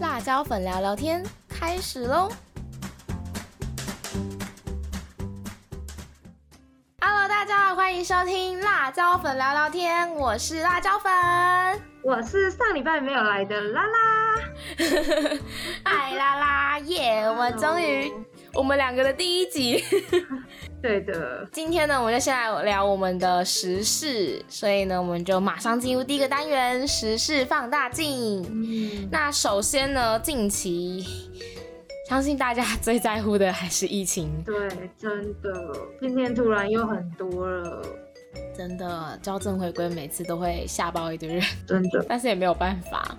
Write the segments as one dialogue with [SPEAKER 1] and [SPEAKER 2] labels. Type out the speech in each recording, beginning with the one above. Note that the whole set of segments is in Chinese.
[SPEAKER 1] 辣椒粉聊聊天开始喽！Hello，大家好，欢迎收听辣椒粉聊聊天，我是辣椒粉，
[SPEAKER 2] 我是上礼拜没有来的拉拉，
[SPEAKER 1] 爱拉拉耶！我们终于，我们两个的第一集。
[SPEAKER 2] 对的，
[SPEAKER 1] 今天呢，我们就先来聊我们的时事，所以呢，我们就马上进入第一个单元——时事放大镜。嗯，那首先呢，近期相信大家最在乎的还是疫情。
[SPEAKER 2] 对，真的，今天突然又很多了，
[SPEAKER 1] 真的，校正回归每次都会吓爆一堆人，
[SPEAKER 2] 真的，
[SPEAKER 1] 但是也没有办法。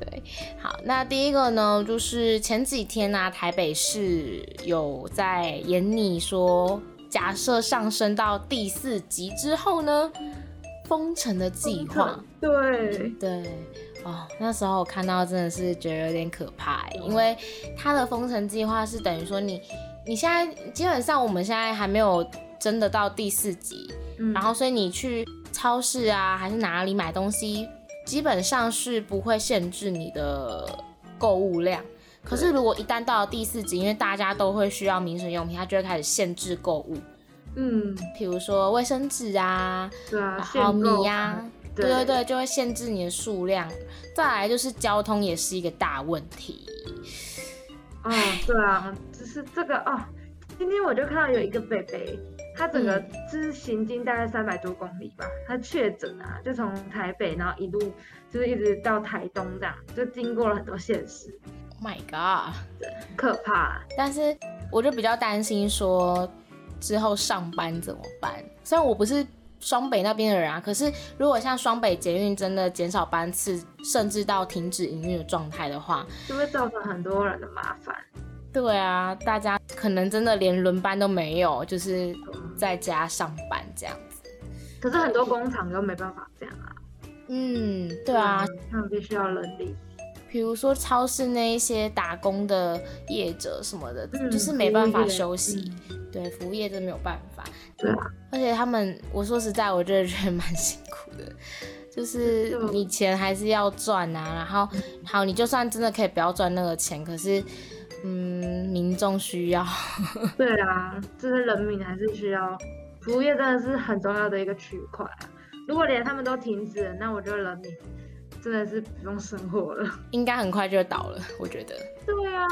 [SPEAKER 1] 对，好，那第一个呢，就是前几天呢，台北市有在演你说。假设上升到第四级之后呢，封城的计划，
[SPEAKER 2] 对
[SPEAKER 1] 对哦，那时候我看到真的是觉得有点可怕，因为它的封城计划是等于说你你现在基本上我们现在还没有真的到第四级，然后所以你去超市啊还是哪里买东西，基本上是不会限制你的购物量。可是，如果一旦到了第四级，因为大家都会需要民生用品，它就会开始限制购物。嗯，比如说卫生纸啊，
[SPEAKER 2] 对啊，
[SPEAKER 1] 好米呀，对对对，就会限制你的数量。再来就是交通也是一个大问题。
[SPEAKER 2] 啊，对啊，只是这个哦，今天我就看到有一个北北，他整个是行经大概三百多公里吧，他确诊啊，就从台北然后一路就是一直到台东这样，就经过了很多县市。
[SPEAKER 1] My God，
[SPEAKER 2] 可怕！
[SPEAKER 1] 但是我就比较担心说之后上班怎么办？虽然我不是双北那边的人啊，可是如果像双北捷运真的减少班次，甚至到停止营运的状态的话，
[SPEAKER 2] 就会造成很多人的麻烦。
[SPEAKER 1] 对啊，大家可能真的连轮班都没有，就是在家上班这样子。
[SPEAKER 2] 可是很多工厂都没办法这样啊。
[SPEAKER 1] 嗯，对啊，
[SPEAKER 2] 他们必须要人力。
[SPEAKER 1] 比如说超市那一些打工的业者什么的，就是没办法休息。对，服务业真没有办法。
[SPEAKER 2] 对啊。
[SPEAKER 1] 而且他们，我说实在，我真的觉得蛮 辛苦的。就是你钱还是要赚啊，然后好，你就算真的可以不要赚那个钱，可是，嗯，民众需要。
[SPEAKER 2] 对啊，这是人民还是需要。服务业真的是很重要的一个区块啊。如果连他们都停止了，那我觉得人民。真的是不用生活了，
[SPEAKER 1] 应该很快就倒了，我觉得。
[SPEAKER 2] 对啊，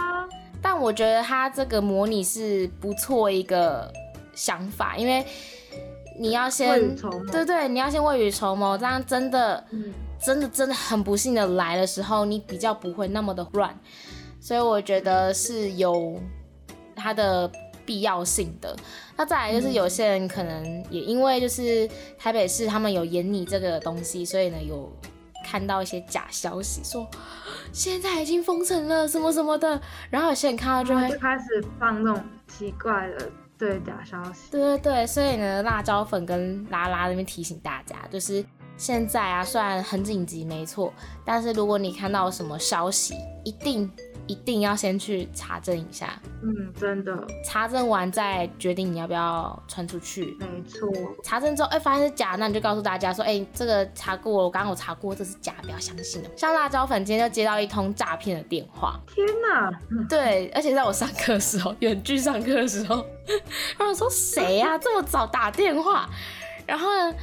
[SPEAKER 1] 但我觉得他这个模拟是不错一个想法，因为你要先，对对，你要先未雨绸缪，这样真的，真的真的很不幸的来的时候，你比较不会那么的乱，所以我觉得是有它的必要性的。那再来就是有些人可能也因为就是台北市他们有演你这个东西，所以呢有。看到一些假消息，说现在已经封城了，什么什么的，然后有些人看到就会
[SPEAKER 2] 开始放那种奇怪的对假消息。
[SPEAKER 1] 对对对，所以呢，辣椒粉跟拉拉那边提醒大家，就是现在啊，虽然很紧急，没错，但是如果你看到什么消息，一定。一定要先去查证一下，
[SPEAKER 2] 嗯，真的，
[SPEAKER 1] 查证完再决定你要不要传出去。
[SPEAKER 2] 没错，
[SPEAKER 1] 查证之后，哎，发现是假，那你就告诉大家说，哎，这个查过，我刚刚有查过，这是假，不要相信哦。像辣椒粉今天就接到一通诈骗的电话，
[SPEAKER 2] 天哪！
[SPEAKER 1] 对，而且在我上课的时候，远距上课的时候，然后说谁呀，这么早打电话？然后呢，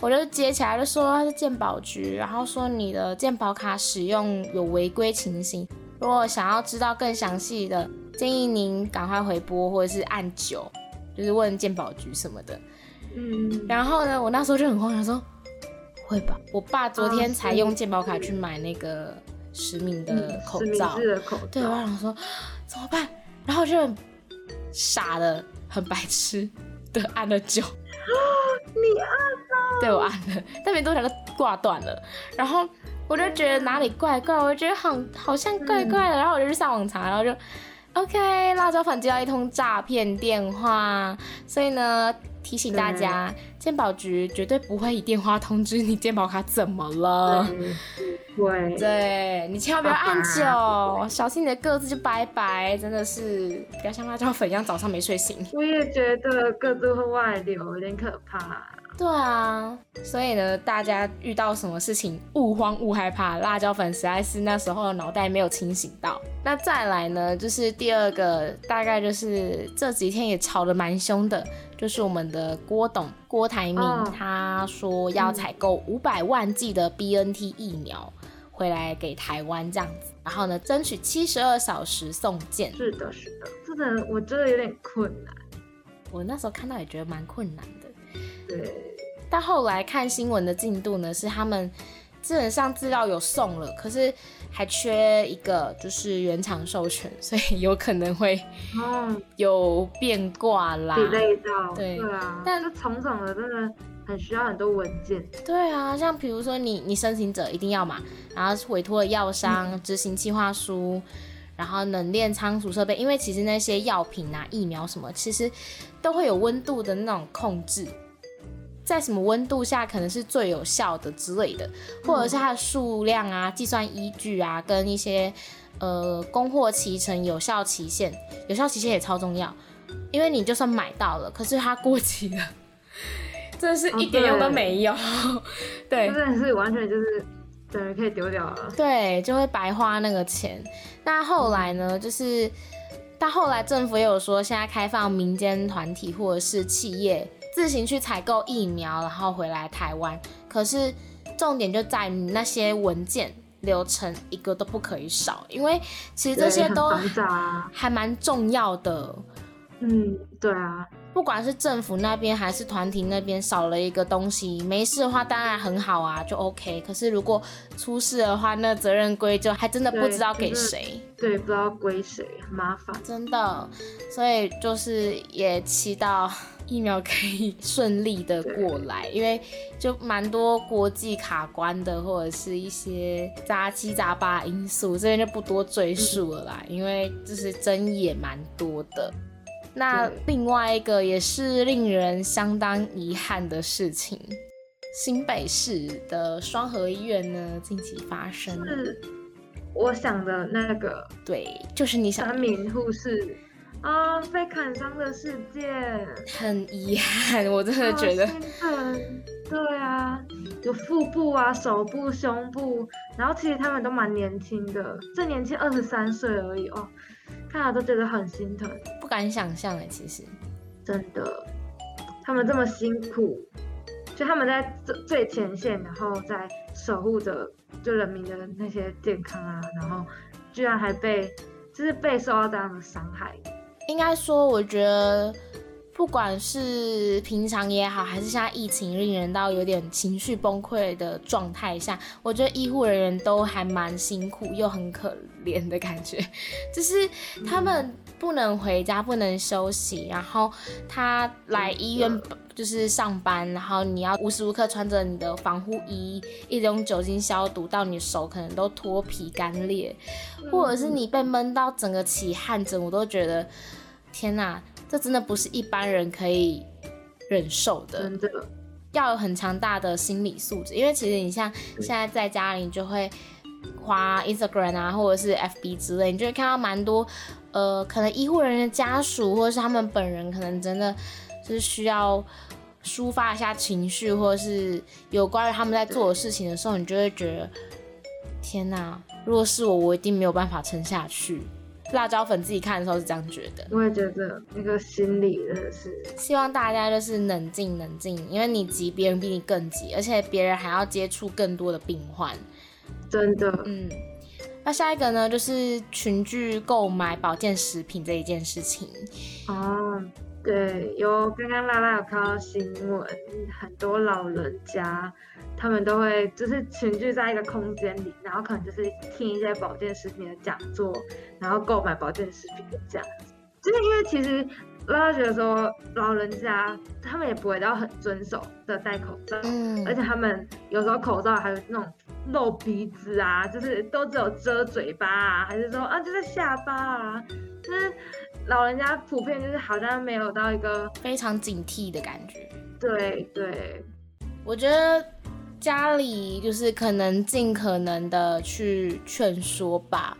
[SPEAKER 1] 我就接起来就说他是鉴宝局，然后说你的鉴宝卡使用有违规情形。如果想要知道更详细的，建议您赶快回拨或者是按九，就是问鉴宝局什么的。嗯，然后呢，我那时候就很慌，想说会吧？我爸昨天才用鉴宝卡去买那个实名的口罩，对，我想说怎么办？然后就很傻的、很白痴的按了九。
[SPEAKER 2] 你按了？
[SPEAKER 1] 对，我按了，但没多久就挂断了。然后。我就觉得哪里怪怪，我觉得好好像怪怪的，然后我就去上网查，然后就，OK，辣椒粉接到一通诈骗电话，所以呢提醒大家，鉴宝局绝对不会以电话通知你鉴宝卡怎么了，
[SPEAKER 2] 对，
[SPEAKER 1] 对你千万不要按九，小心你的个子就拜拜，真的是不要像辣椒粉一样早上没睡醒。
[SPEAKER 2] 我也觉得个子会外流，有点可怕。
[SPEAKER 1] 对啊，所以呢，大家遇到什么事情勿慌勿害怕，辣椒粉实在是那时候脑袋没有清醒到。那再来呢，就是第二个，大概就是这几天也吵得蛮凶的，就是我们的郭董郭台铭，他说要采购五百万剂的 BNT 疫苗回来给台湾这样子，然后呢，争取七十二小时送件。
[SPEAKER 2] 是的，是的，这个我真的有点困难。
[SPEAKER 1] 我那时候看到也觉得蛮困难的。
[SPEAKER 2] 对，
[SPEAKER 1] 但后来看新闻的进度呢，是他们基本上资料有送了，可是还缺一个，就是原厂授权，所以有可能会有变卦啦。
[SPEAKER 2] 累到，对啊，但是重整的真的很需要很多文件。
[SPEAKER 1] 对啊，像比如说你你申请者一定要嘛，然后委托的药商执行计划书，然后冷链仓储设备，因为其实那些药品啊、疫苗什么，其实都会有温度的那种控制。在什么温度下可能是最有效的之类的，或者是它的数量啊、计算依据啊，跟一些呃供货期程、有效期限，有效期限也超重要，因为你就算买到了，可是它过期了，真的是一点用都没有。对，
[SPEAKER 2] 真的是完全就是对可以丢掉了。
[SPEAKER 1] 对，就会白花那个钱。那后来呢？就是到后来政府也有说，现在开放民间团体或者是企业。自行去采购疫苗，然后回来台湾。可是重点就在于那些文件流程一个都不可以少，因为其实这些都还蛮重要的。
[SPEAKER 2] 嗯，对啊。
[SPEAKER 1] 不管是政府那边还是团体那边少了一个东西，没事的话当然很好啊，就 OK。可是如果出事的话，那责任归就还真的不知道给谁。
[SPEAKER 2] 对，不知道归谁，很麻烦。
[SPEAKER 1] 真的，所以就是也祈祷疫苗可以 顺利的过来，因为就蛮多国际卡关的，或者是一些杂七杂八因素，这边就不多赘述了啦，因为就是争议也蛮多的。那另外一个也是令人相当遗憾的事情，新北市的双河医院呢近期发生，
[SPEAKER 2] 是我想的那个，
[SPEAKER 1] 对，就是你想
[SPEAKER 2] 三名护士啊被砍伤的事件，
[SPEAKER 1] 很遗憾，我真的觉得，
[SPEAKER 2] 对啊，有腹部啊、手部、胸部，然后其实他们都蛮年轻的，最年轻二十三岁而已哦。看了都觉得很心疼，
[SPEAKER 1] 不敢想象哎，其实
[SPEAKER 2] 真的，他们这么辛苦，就他们在最最前线，然后在守护着就人民的那些健康啊，然后居然还被就是被受到这样的伤害。
[SPEAKER 1] 应该说，我觉得不管是平常也好，还是现在疫情令人到有点情绪崩溃的状态下，我觉得医护人员都还蛮辛苦又很可。怜的感觉，就是他们不能回家，不能休息，然后他来医院就是上班，然后你要无时无刻穿着你的防护衣，一直用酒精消毒，到你手可能都脱皮干裂，或者是你被闷到整个起汗疹，我都觉得天哪，这真的不是一般人可以忍受的，
[SPEAKER 2] 真的
[SPEAKER 1] 要有很强大的心理素质，因为其实你像现在在家里就会。花 Instagram 啊，或者是 FB 之类，你就会看到蛮多，呃，可能医护人员家属或者是他们本人，可能真的就是需要抒发一下情绪，或者是有关于他们在做的事情的时候，你就会觉得，天哪，如果是我，我一定没有办法撑下去。辣椒粉自己看的时候是这样觉得，
[SPEAKER 2] 我也觉得那个心理真的是，
[SPEAKER 1] 希望大家就是冷静冷静，因为你急，别人比你更急，而且别人还要接触更多的病患。
[SPEAKER 2] 真的，
[SPEAKER 1] 嗯，那下一个呢，就是群聚购买保健食品这一件事情。
[SPEAKER 2] 哦，对，有刚刚拉拉有看到新闻，很多老人家他们都会就是群聚在一个空间里，然后可能就是听一些保健食品的讲座，然后购买保健食品的这样。就是因为其实拉拉觉得说，老人家他们也不会到很遵守的戴口罩，嗯，而且他们有时候口罩还有那种。露鼻子啊，就是都只有遮嘴巴啊，还是说啊，就是下巴啊？就是老人家普遍就是好像没有到一个
[SPEAKER 1] 非常警惕的感觉。
[SPEAKER 2] 对对，
[SPEAKER 1] 我觉得家里就是可能尽可能的去劝说吧，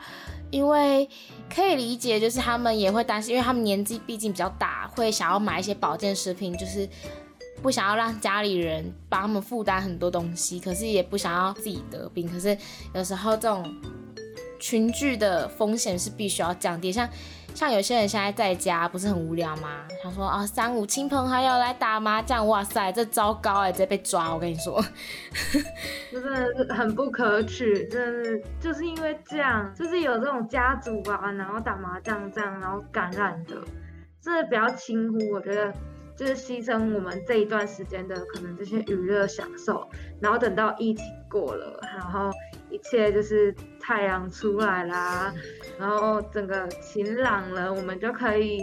[SPEAKER 1] 因为可以理解，就是他们也会担心，因为他们年纪毕竟比较大，会想要买一些保健食品，就是不想要让家里人帮他们负担很多东西，可是也不想要自己得病。可是有时候这种群聚的风险是必须要降低，像。像有些人现在在家不是很无聊吗？他说啊，三五亲朋好友来打麻将，哇塞，这糟糕哎，直接被抓！我跟你说，
[SPEAKER 2] 真的是很不可取，真的就是因为这样，就是有这种家族啊，然后打麻将这样，然后感染的，这比较轻忽。我觉得就是牺牲我们这一段时间的可能这些娱乐享受，然后等到疫情过了，然后。一切就是太阳出来啦，然后整个晴朗了，我们就可以，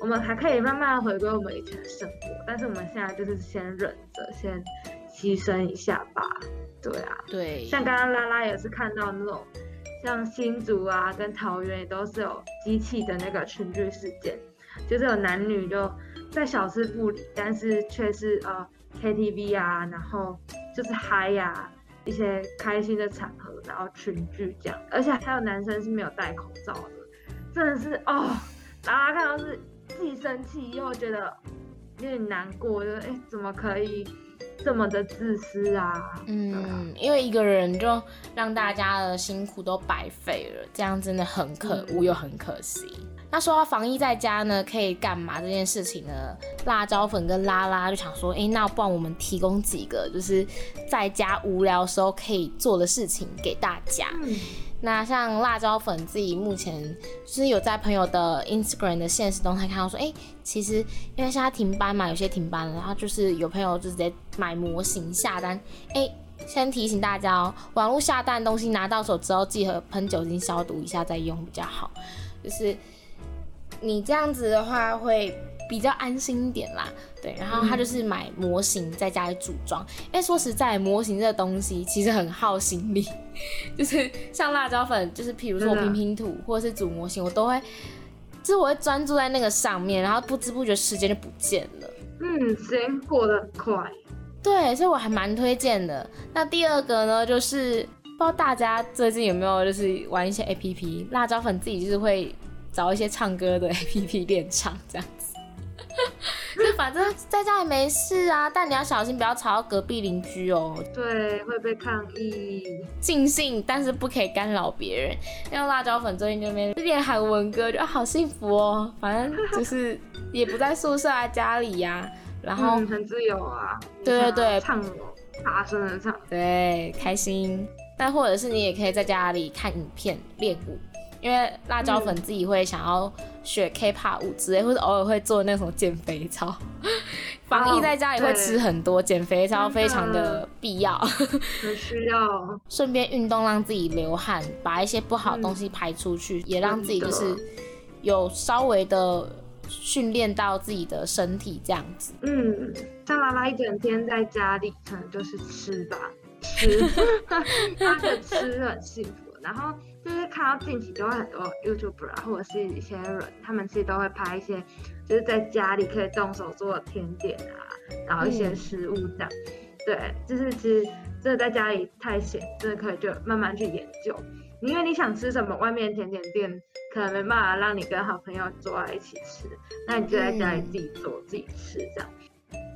[SPEAKER 2] 我们还可以慢慢回归我们以前的生活。但是我们现在就是先忍着，先牺牲一下吧。对啊，
[SPEAKER 1] 对。
[SPEAKER 2] 像刚刚拉拉也是看到那种，像新竹啊跟桃园也都是有机器的那个群聚事件，就是有男女就在小吃部里，但是却是呃 KTV 啊，然后就是嗨呀。一些开心的场合，然后群聚这样，而且还有男生是没有戴口罩的，真的是哦，大家看到是既生气又觉得有点难过，就哎怎么可以这么的自私啊？
[SPEAKER 1] 嗯，因为一个人就让大家的辛苦都白费了，这样真的很可恶又很可惜。那说到防疫在家呢，可以干嘛这件事情呢？辣椒粉跟拉拉就想说，哎，那不然我们提供几个就是在家无聊时候可以做的事情给大家。那像辣椒粉自己目前就是有在朋友的 Instagram 的现实动态看到说，哎，其实因为现在停班嘛，有些停班了，然后就是有朋友就直接买模型下单。哎，先提醒大家哦，网络下单东西拿到手之后，记得喷酒精消毒一下再用比较好，就是。你这样子的话会比较安心一点啦，对。然后他就是买模型在家里组装，因为说实在，模型这个东西其实很耗心力，就是像辣椒粉，就是譬如说我拼拼图或者是组模型，我都会，就是我会专注在那个上面，然后不知不觉时间就不见了。
[SPEAKER 2] 嗯，时间过得很快。
[SPEAKER 1] 对，所以我还蛮推荐的。那第二个呢，就是不知道大家最近有没有就是玩一些 A P P，辣椒粉自己就是会。找一些唱歌的 A P P 练唱这样子，就反正在家也没事啊，但你要小心不要吵到隔壁邻居哦。
[SPEAKER 2] 对，会被抗议。
[SPEAKER 1] 尽兴，但是不可以干扰别人。因为辣椒粉最近就边练韩文歌，就好幸福哦。反正就是也不在宿舍啊，家里呀，然后
[SPEAKER 2] 很自由啊。
[SPEAKER 1] 对对对，
[SPEAKER 2] 唱大声的唱，
[SPEAKER 1] 对，开心。但或者是你也可以在家里看影片练舞。因为辣椒粉自己会想要学 K-pop 舞之类，或者偶尔会做那种减肥操。防疫在家也会吃很多，减肥操非常的必要，
[SPEAKER 2] 很需要。
[SPEAKER 1] 顺便运动，让自己流汗，把一些不好的东西排出去，也让自己就是有稍微的训练到自己的身体这样子。
[SPEAKER 2] 嗯，像拉拉一整天在家里，可能就是吃吧，吃，他的吃很幸福，然后。就是看到近期都会很多 YouTuber，或者是一些人，他们其实都会拍一些，就是在家里可以动手做的甜点啊，然后一些食物这样。对，就是其实真的在家里太闲，真的可以就慢慢去研究。因为你想吃什么，外面甜点店可能没办法让你跟好朋友坐在一起吃，那你就在家里自己做自己吃这样。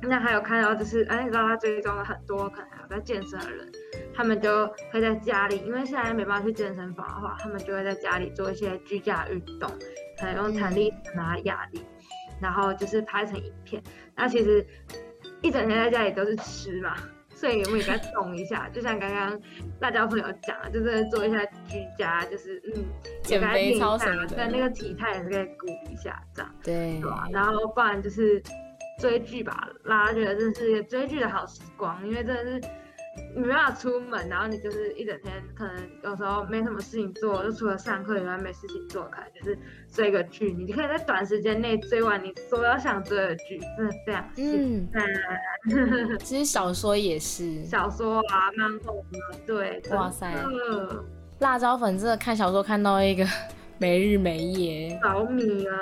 [SPEAKER 2] 那还有看到就是，哎，拉拉追踪了很多可能在健身的人，他们就会在家里，因为现在没办法去健身房的话，他们就会在家里做一些居家运动，可能用弹力拿哑铃，然后就是拍成影片。那其实一整天在家里都是吃嘛，所以我们也该 动一下，就像刚刚辣椒朋友讲的，就是做一下居家，就是嗯，
[SPEAKER 1] 减肥操什么的，
[SPEAKER 2] 但那个体态也是可以鼓一下这样，
[SPEAKER 1] 对，
[SPEAKER 2] 然后不然就是。追剧吧，拉觉得这是一个追剧的好时光，因为真的是没办法出门，然后你就是一整天，可能有时候没什么事情做，就除了上课以外没事情做，可能就是追个剧，你可以在短时间内追完你所有想追的剧，真的非常嗯，
[SPEAKER 1] 其实小说也是，
[SPEAKER 2] 小说啊，漫画啊，对，哇塞，
[SPEAKER 1] 辣椒粉真的看小说看到一个 没日没夜，
[SPEAKER 2] 着迷啊。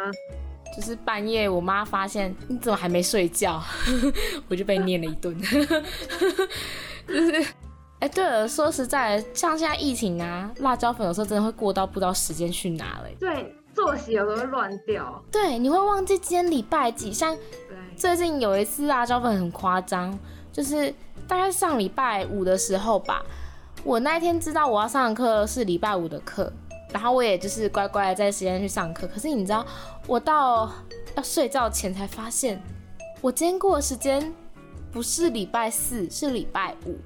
[SPEAKER 1] 就是半夜，我妈发现你怎么还没睡觉，我就被念了一顿。就是，哎，对了，说实在，像现在疫情啊，辣椒粉有时候真的会过到不知道时间去哪了。
[SPEAKER 2] 对，作息有时候会乱掉。
[SPEAKER 1] 对，你会忘记今天礼拜几，像，最近有一次辣椒粉很夸张，就是大概上礼拜五的时候吧，我那一天知道我要上的课是礼拜五的课，然后我也就是乖乖的在时间去上课。可是你知道，我到要睡觉前才发现，我今天过的时间不是礼拜四，是礼拜五。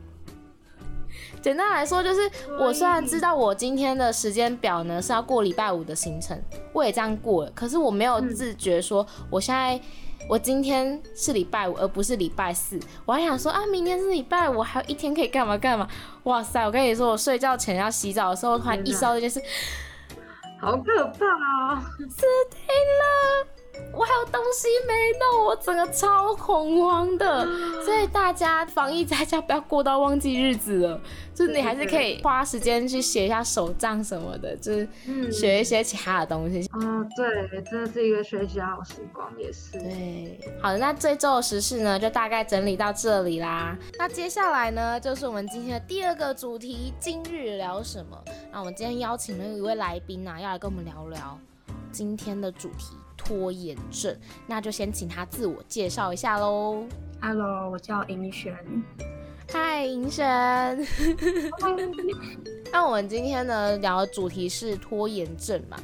[SPEAKER 1] 简单来说，就是我虽然知道我今天的时间表呢是要过礼拜五的行程，我也这样过了，可是我没有自觉说我现在我今天是礼拜五，而不是礼拜四。我还想说啊，明天是礼拜五，还有一天可以干嘛干嘛。哇塞，我跟你说，我睡觉前要洗澡的时候，突然意识到这件事，
[SPEAKER 2] 好可怕啊！
[SPEAKER 1] 死定了！我还有东西没弄，我整个超恐慌的。所以大家防疫在家不要过到忘记日子了，就是你还是可以花时间去写一下手账什么的，就是学一些其他的东西。
[SPEAKER 2] 哦，对，真的是一个学习好时光，也是。
[SPEAKER 1] 对，好的，那这周的时事呢，就大概整理到这里啦。那接下来呢，就是我们今天的第二个主题，今日聊什么？那我们今天邀请了一位来宾啊，要来跟我们聊聊今天的主题。拖延症，那就先请他自我介绍一下喽。
[SPEAKER 3] Hello，我叫银璇。
[SPEAKER 1] 嗨，银璇。那我们今天呢聊的主题是拖延症嘛？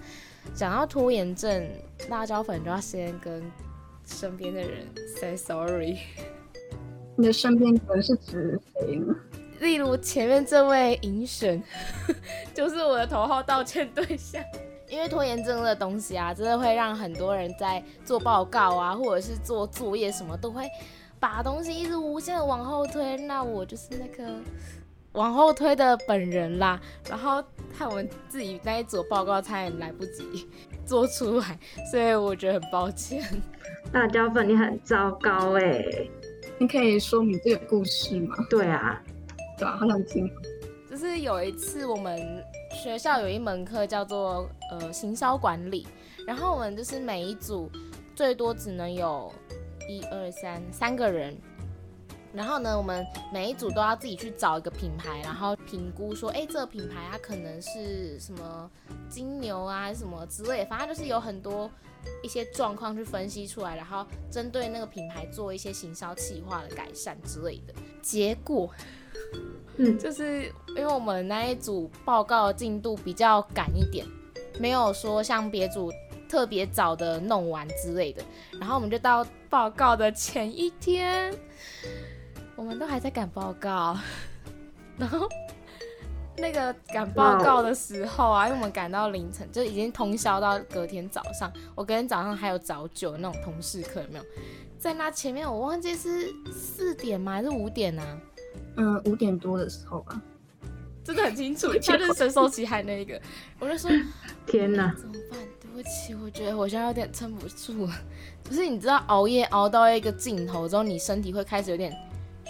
[SPEAKER 1] 讲到拖延症，辣椒粉就要先跟身边的人 say sorry。
[SPEAKER 3] 你的身边人是指谁呢？
[SPEAKER 1] 例如前面这位银璇，就是我的头号道歉对象。因为拖延症的东西啊，真的会让很多人在做报告啊，或者是做作业什么，都会把东西一直无限的往后推。那我就是那个 往后推的本人啦。然后害我们自己那一组报告差点来不及做出来，所以我觉得很抱歉。
[SPEAKER 2] 辣椒粉，你很糟糕哎！
[SPEAKER 3] 你可以说明这个故事吗？
[SPEAKER 2] 对啊，
[SPEAKER 3] 对啊，好想听。
[SPEAKER 1] 就是有一次我们。学校有一门课叫做呃行销管理，然后我们就是每一组最多只能有一二三三个人，然后呢，我们每一组都要自己去找一个品牌，然后评估说，哎，这个品牌它可能是什么金牛啊，什么之类，反正就是有很多一些状况去分析出来，然后针对那个品牌做一些行销企划的改善之类的。结果。
[SPEAKER 2] 嗯，
[SPEAKER 1] 就是因为我们那一组报告进度比较赶一点，没有说像别组特别早的弄完之类的，然后我们就到报告的前一天，我们都还在赶报告，然后那个赶报告的时候啊，因为我们赶到凌晨，就已经通宵到隔天早上，我隔天早上还有早九那种同事课，有没有？在那前面我忘记是四点吗还是五点啊？
[SPEAKER 3] 嗯，五点多的时候吧，
[SPEAKER 1] 真的很清楚，他就是深受其害那一个。我就说，
[SPEAKER 2] 天哪，
[SPEAKER 1] 怎么办？对不起，我觉得我现在有点撑不住了。就是你知道，熬夜熬到一个尽头之后，你身体会开始有点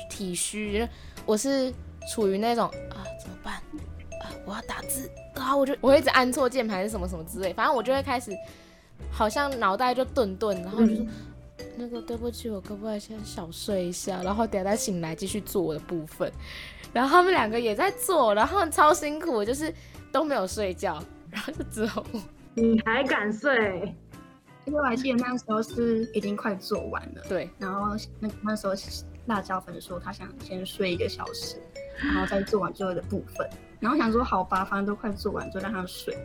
[SPEAKER 1] 体虚。我是处于那种啊，怎么办？啊，我要打字啊，我就我会一直按错键盘是什么什么之类，反正我就会开始好像脑袋就顿顿，然后就说。那个对不起，我可不可以先小睡一下，然后等下再醒来继续做我的部分。然后他们两个也在做，然后超辛苦，就是都没有睡觉，然后就之后
[SPEAKER 2] 你还敢睡？
[SPEAKER 3] 因为我还记得那时候是已经快做完了，
[SPEAKER 1] 对。
[SPEAKER 3] 然后那那时候辣椒粉说他想先睡一个小时，然后再做完最后的部分。然后想说好吧，反正都快做完，就让他睡。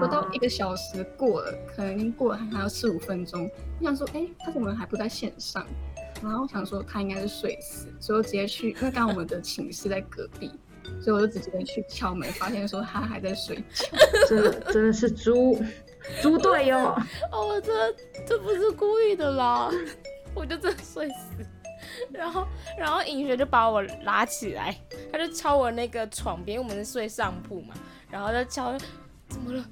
[SPEAKER 3] 不到一个小时过了，可能已经过了还有四五分钟。我想说，哎，他怎么还不在线上？然后想说他应该是睡死，所以我直接去，因为刚我们的寝室在隔壁，所以我就直接去敲门，发现说他还在睡觉。
[SPEAKER 2] 这真的是猪猪队友
[SPEAKER 1] 哦，这这不是故意的啦，我就真的睡死。然后，然后尹学就把我拉起来，他就敲我那个床边，我们是睡上铺嘛，然后就敲，怎么了？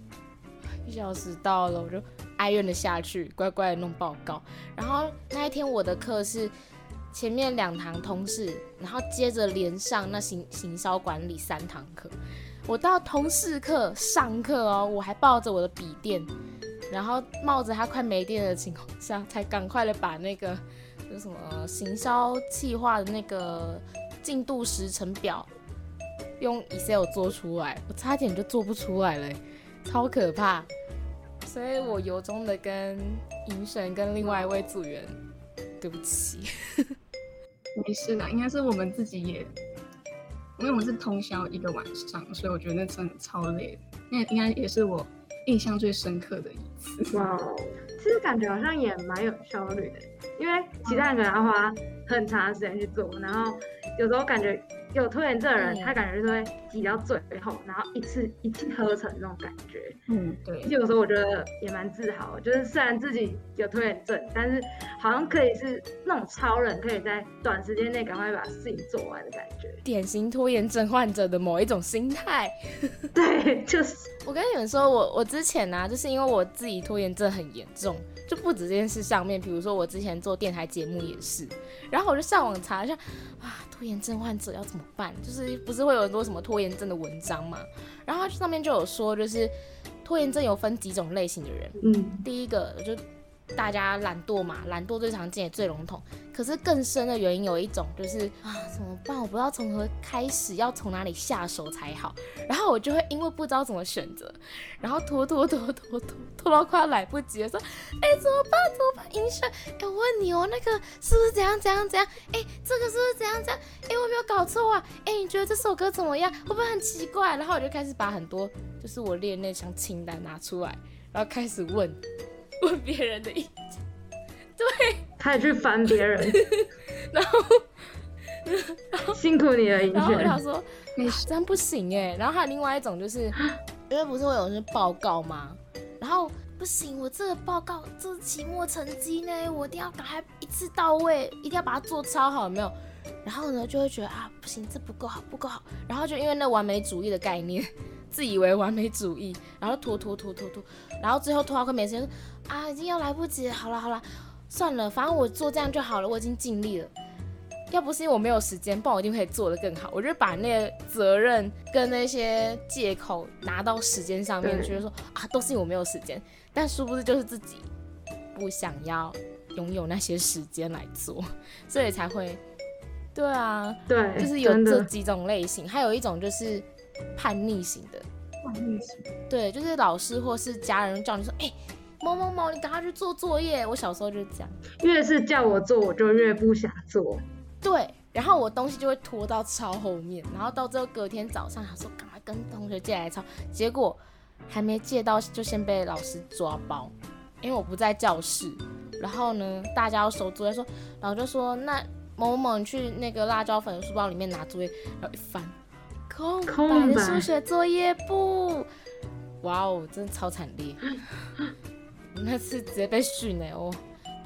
[SPEAKER 1] 一小时到了，我就哀怨的下去，乖乖的弄报告。然后那一天我的课是前面两堂通识，然后接着连上那行行销管理三堂课。我到通识课上课哦，我还抱着我的笔电，然后冒着它快没电的情况下，才赶快的把那个。就什么行销计划的那个进度时程表，用 Excel 做出来，我差点就做不出来了，超可怕。所以我由衷的跟银神跟另外一位组员，对不起。
[SPEAKER 3] 没事的，应该是我们自己也，因为我们是通宵一个晚上，所以我觉得那真的超累。那应该也是我印象最深刻的一次。
[SPEAKER 2] 哇，其实感觉好像也蛮有效率的，因为其他人可能要花很长时间去做，然后有时候感觉。有拖延症的人，他感觉就是会挤到最后，然后一次一气呵成那种感觉。
[SPEAKER 3] 嗯，对。
[SPEAKER 2] 有时候我觉得也蛮自豪，就是虽然自己有拖延症，但是好像可以是那种超人，可以在短时间内赶快把事情做完的感觉。
[SPEAKER 1] 典型拖延症患者的某一种心态。
[SPEAKER 2] 对，就是。
[SPEAKER 1] 我跟你们说，我我之前呢，就是因为我自己拖延症很严重，就不止这件事上面，比如说我之前做电台节目也是，然后我就上网查一下，啊，拖延症患者要怎么办？就是不是会有很多什么拖延症的文章嘛？然后上面就有说，就是拖延症有分几种类型的人，
[SPEAKER 2] 嗯，
[SPEAKER 1] 第一个就。大家懒惰嘛，懒惰最常见也最笼统。可是更深的原因有一种，就是啊，怎么办？我不知道从何开始，要从哪里下手才好。然后我就会因为不知道怎么选择，然后拖拖拖拖拖拖到快要来不及了，说，哎，怎么办？怎么办？音选，哎，我问你哦，那个是不是怎样怎样怎样？哎，这个是不是怎样怎样？哎，我没有搞错啊？哎，你觉得这首歌怎么样？会不会很奇怪？然后我就开始把很多就是我列那箱清单拿出来，然后开始问。问别人的意见，对，
[SPEAKER 2] 他也去烦别人，
[SPEAKER 1] 然
[SPEAKER 2] 后 辛苦你了，
[SPEAKER 1] 然后他说你这样不行哎，然后还有另外一种就是，因为不是会有人报告吗？然后不行，我这个报告这是期末成绩呢，我一定要赶快一次到位，一定要把它做超好，有没有？然后呢就会觉得啊不行，这不够好，不够好，然后就因为那完美主义的概念。自以为完美主义，然后拖拖拖拖拖，然后最后拖到快没时间，啊，已经要来不及。好了好了，算了，反正我做这样就好了，我已经尽力了。要不是因为我没有时间，不然我一定可以做得更好。我就把那个责任跟那些借口拿到时间上面，觉得说啊，都是因为我没有时间。但殊不知就是自己不想要拥有那些时间来做，所以才会，对啊，
[SPEAKER 2] 对，
[SPEAKER 1] 就是有这几种类型，还有一种就是。叛逆型的，
[SPEAKER 3] 叛逆型，
[SPEAKER 1] 对，就是老师或是家人叫你说，哎，某某某，你赶快去做作业。我小时候就是这样，
[SPEAKER 2] 越是叫我做，我就越不想做。
[SPEAKER 1] 对，然后我东西就会拖到超后面，然后到最后隔天早上，他说赶快跟同学借来抄，结果还没借到，就先被老师抓包，因为我不在教室。然后呢，大家要收作业，说，然后就说，那某某某，你去那个辣椒粉的书包里面拿作业，然后一翻。空白的数学作业簿，哇哦，真的超惨烈！那次直接被训哎，我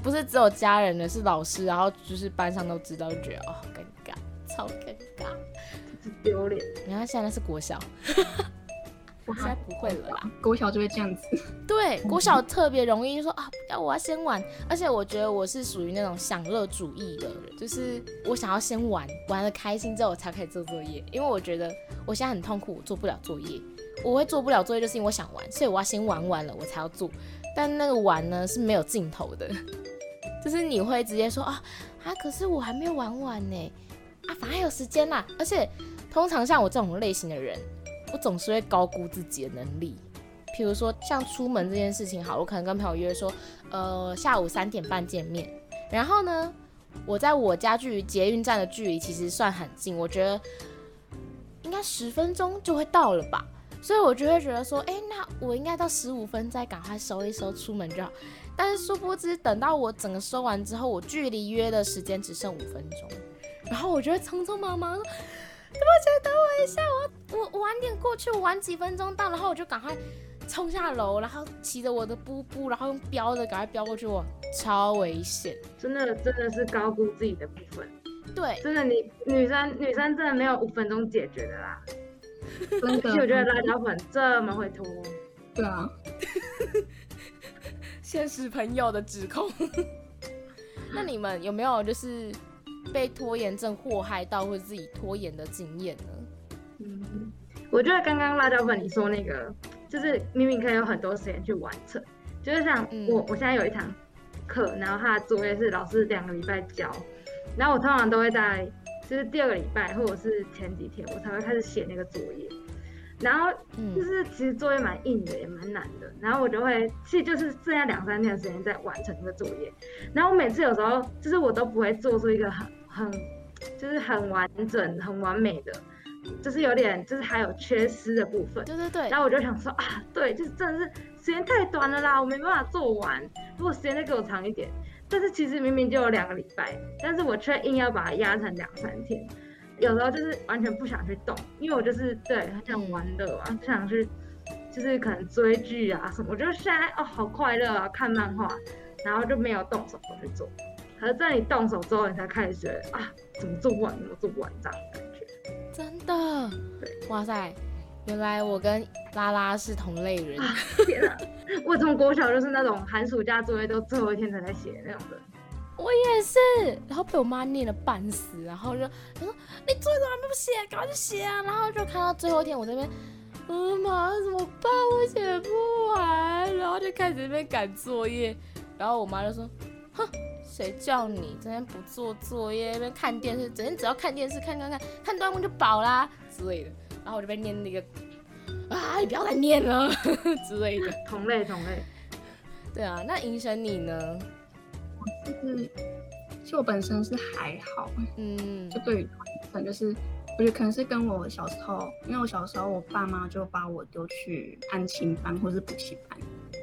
[SPEAKER 1] 不是只有家人的，是老师，然后就是班上都知道，就觉得哦，尴尬，超尴尬，
[SPEAKER 2] 丢脸。
[SPEAKER 1] 你看现在是国小。我现在不会了啦，
[SPEAKER 3] 国小就会这样子。
[SPEAKER 1] 对，国小特别容易就说啊，要我要先玩，而且我觉得我是属于那种享乐主义的人，就是我想要先玩，玩的开心之后我才可以做作业，因为我觉得我现在很痛苦，我做不了作业，我会做不了作业就是因为我想玩，所以我要先玩完了我才要做，但那个玩呢是没有尽头的，就是你会直接说啊啊，可是我还没有玩完呢，啊，反正还有时间啦，而且通常像我这种类型的人。我总是会高估自己的能力，譬如说像出门这件事情，好，我可能跟朋友约说，呃，下午三点半见面。然后呢，我在我家距离捷运站的距离其实算很近，我觉得应该十分钟就会到了吧。所以我就会觉得说，哎，那我应该到十五分再赶快收一收出门就好。但是殊不知，等到我整个收完之后，我距离约的时间只剩五分钟，然后我就会匆匆忙忙。不起，等我一下，我我晚点过去，我晚几分钟到，然后我就赶快冲下楼，然后骑着我的布布，然后用飙的赶快飙过去，我超危险，
[SPEAKER 2] 真的真的是高估自己的部分。
[SPEAKER 1] 对，
[SPEAKER 2] 真的你女生女生真的没有五分钟解决的啦。
[SPEAKER 3] 真的，
[SPEAKER 2] 我觉得辣椒粉这么会拖。
[SPEAKER 3] 对啊，
[SPEAKER 1] 现实朋友的指控。那你们有没有就是？被拖延症祸害到或者自己拖延的经验呢？
[SPEAKER 2] 嗯，我觉得刚刚辣椒粉你说那个，就是明明可以有很多时间去完成，就是像我我现在有一堂课，然后他的作业是老师两个礼拜交，然后我通常都会在就是第二个礼拜或者是前几天我才会开始写那个作业，然后
[SPEAKER 1] 嗯
[SPEAKER 2] 就是其实作业蛮硬的，也蛮难的。然后我就会，其实就是剩下两三天的时间在完成这个作业。然后我每次有时候就是我都不会做出一个很很就是很完整、很完美的，就是有点就是还有缺失的部分。
[SPEAKER 1] 对对对
[SPEAKER 2] 然，后我就想说啊，对，就是真的是时间太短了啦，我没办法做完。如果时间再给我长一点，但是其实明明就有两个礼拜，但是我却硬要把它压成两三天。有时候就是完全不想去动，因为我就是对很想玩乐啊，不想去就是可能追剧啊什么。我觉得现在哦好快乐啊，看漫画，然后就没有动手去做。可是在你动手之后，你才开始觉得啊，怎么做不完，怎么做不完这样的感觉。
[SPEAKER 1] 真的，哇塞，原来我跟拉拉是同类人。
[SPEAKER 2] 啊天啊！我从国小就是那种寒暑假作业都最后一天才在写的那种人。
[SPEAKER 1] 我也是，然后被我妈念了半死，然后就她说你作业怎么还没有写，赶快去写啊！然后就看到最后一天，我这边，嗯妈怎么办？我写不完，然后就开始在那边赶作业，然后我妈就说，哼，谁叫你整天不做作业，那边看电视，整天只要看电视，看看看看端午就饱啦之类的，然后我就被念那个，啊，你不要再念了 之类的。
[SPEAKER 2] 同类同类，
[SPEAKER 1] 对啊，那银神你呢？
[SPEAKER 3] 就是，其实我本身是还好，
[SPEAKER 1] 嗯
[SPEAKER 3] 就对于可能就是，我觉得可能是跟我小时候，因为我小时候我爸妈就把我丢去安亲班或是补习班，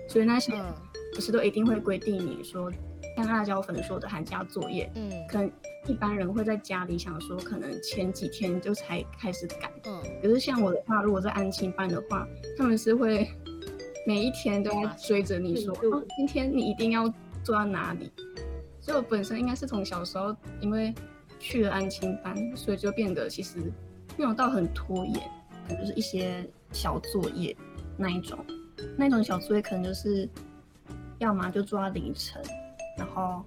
[SPEAKER 3] 所以那些
[SPEAKER 1] 嗯
[SPEAKER 3] 不是都一定会规定你说，像辣椒粉说的寒假作业，
[SPEAKER 1] 嗯
[SPEAKER 3] 可能一般人会在家里想说，可能前几天就才开始赶。
[SPEAKER 1] 嗯，
[SPEAKER 3] 可是像我的话，如果在安亲班的话，他们是会每一天都在追着你说，哦，今天你一定要做到哪里。所以我本身应该是从小时候，因为去了安亲班，所以就变得其实没有到很拖延，可能就是一些小作业那一种，那种小作业可能就是要么就做到凌晨，然后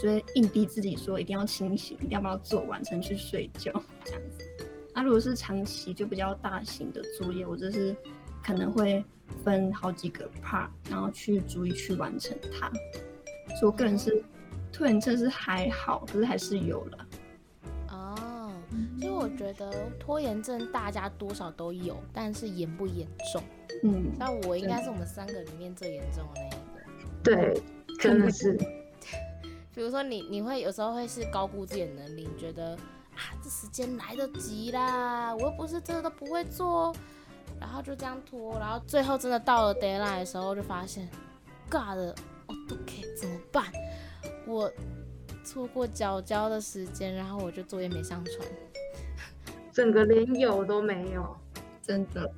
[SPEAKER 3] 就会硬逼自己说一定要清醒，一定要把它做完成去睡觉这样子。那、如果是长期就比较大型的作业，我就是可能会分好几个 part，然后去逐一去完成它。所以我个人是拖延症是还好，可是还是有了。
[SPEAKER 1] 哦，其实我觉得拖延症大家多少都有，但是严不严重？
[SPEAKER 3] 嗯，
[SPEAKER 1] 那我应该是我们三个里面最严重的那一个。
[SPEAKER 2] 对，真的是。
[SPEAKER 1] 比如说你，你会有时候会是高估自己的能力，你觉得啊，这时间来得及啦，我又不是真的都不会做，然后就这样拖，然后最后真的到了 deadline 的时候，就发现都可以怎么办？我错过缴交的时间，然后我就作业没上传。
[SPEAKER 2] 整个连有都没有。
[SPEAKER 3] 真的。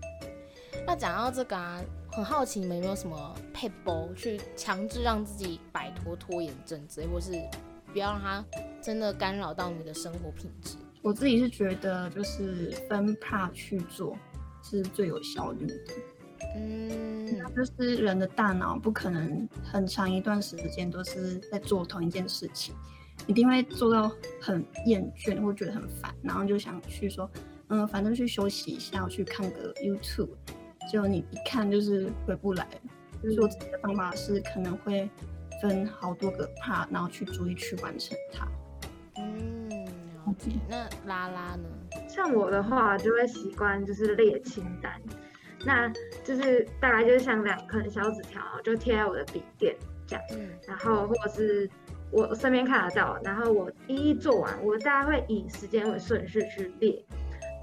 [SPEAKER 1] 那讲到这个啊，很好奇你们有没有什么配包去强制让自己摆脱拖延症之类，或是不要让它真的干扰到你的生活品质？
[SPEAKER 3] 我自己是觉得，就是分 part 去做是最有效率的。
[SPEAKER 1] 嗯，
[SPEAKER 3] 就是人的大脑不可能很长一段时间都是在做同一件事情，一定会做到很厌倦或觉得很烦，然后就想去说，嗯，反正去休息一下，我去看个 YouTube，结果你一看就是回不来了。所以我自己的方法是可能会分好多个 part，然后去逐一去完成它。
[SPEAKER 1] 嗯，了解。那拉拉呢？
[SPEAKER 2] 像我的话，就会习惯就是列清单，那就是大概就是像两可能小纸条，就贴在我的笔垫这样，
[SPEAKER 1] 嗯
[SPEAKER 2] 然后或者是我身边看得到，然后我一一做完，我大概会以时间为顺序去列，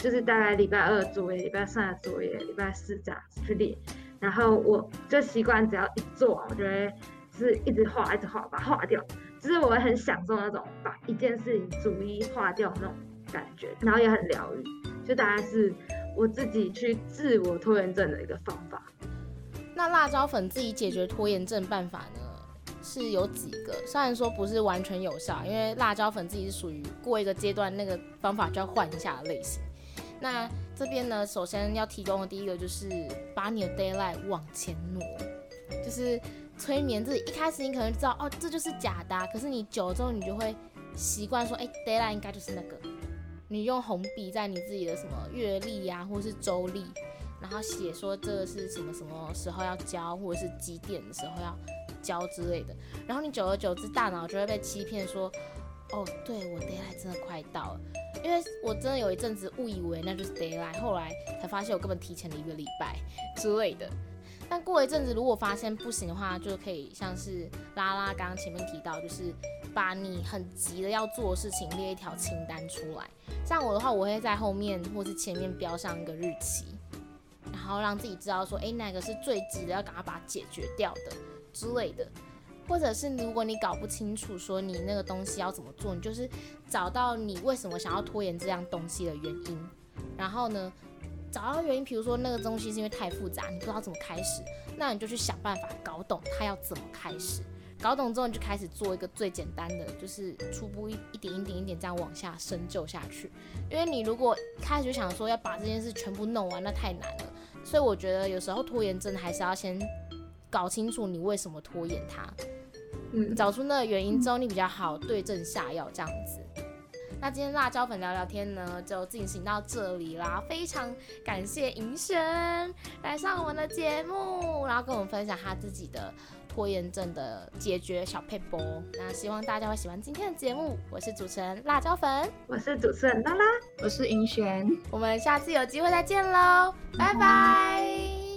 [SPEAKER 2] 就是大概礼拜二作业、礼拜三的作业、礼拜四这样子去练，然后我就习惯只要一做，我就会是一直画、一直画，把它画掉，就是我会很享受那种把一件事情逐一画掉那种感觉，然后也很疗愈，就大概是我自己去自我拖延症的一个方法。
[SPEAKER 1] 那辣椒粉自己解决拖延症办法呢？是有几个，虽然说不是完全有效，因为辣椒粉自己是属于过一个阶段那个方法就要换一下类型。那这边呢，首先要提供的第一个就是把你的 d a y l i g h t 往前挪，就是催眠自己。一开始你可能知道哦，这就是假的啊、可是你久了之后，你就会习惯说，哎、d a y l i g h t 应该就是那个。你用红笔在你自己的什么月历呀、或是周历，然后写说这是什么什么时候要交，或者是几点的时候要交之类的。然后你久而久之，大脑就会被欺骗说，哦，对我 d a y l i g h t 真的快到了。因为我真的有一阵子误以为那就是 d a y l i g h t 后来才发现我根本提前了一个礼拜之类的。但过一阵子，如果发现不行的话，就可以像是拉拉刚刚前面提到，就是把你很急的要做的事情列一条清单出来。像我的话，我会在后面或是前面标上一个日期，然后让自己知道说，哎，哪个是最急的，要赶快把它解决掉的之类的。或者是如果你搞不清楚说你那个东西要怎么做，你就是找到你为什么想要拖延这样东西的原因，然后呢？找到原因，比如说那个东西是因为太复杂，你不知道怎么开始，那你就去想办法搞懂它要怎么开始。搞懂之后，你就开始做一个最简单的，就是初步一一点一点一点这样往下深究下去。因为你如果开始就想说要把这件事全部弄完，那太难了。所以我觉得有时候拖延症还是要先搞清楚你为什么拖延它，
[SPEAKER 2] 嗯，
[SPEAKER 1] 找出那个原因之后，你比较好对症下药这样子。那今天辣椒粉聊聊天呢，就进行到这里啦。非常感谢银璇来上我们的节目，然后跟我们分享他自己的拖延症的解决小配波。那希望大家会喜欢今天的节目。我是主持人辣椒粉，
[SPEAKER 2] 我是主持人拉拉，
[SPEAKER 3] 我是银璇，
[SPEAKER 1] 我们下次有机会再见喽，拜拜。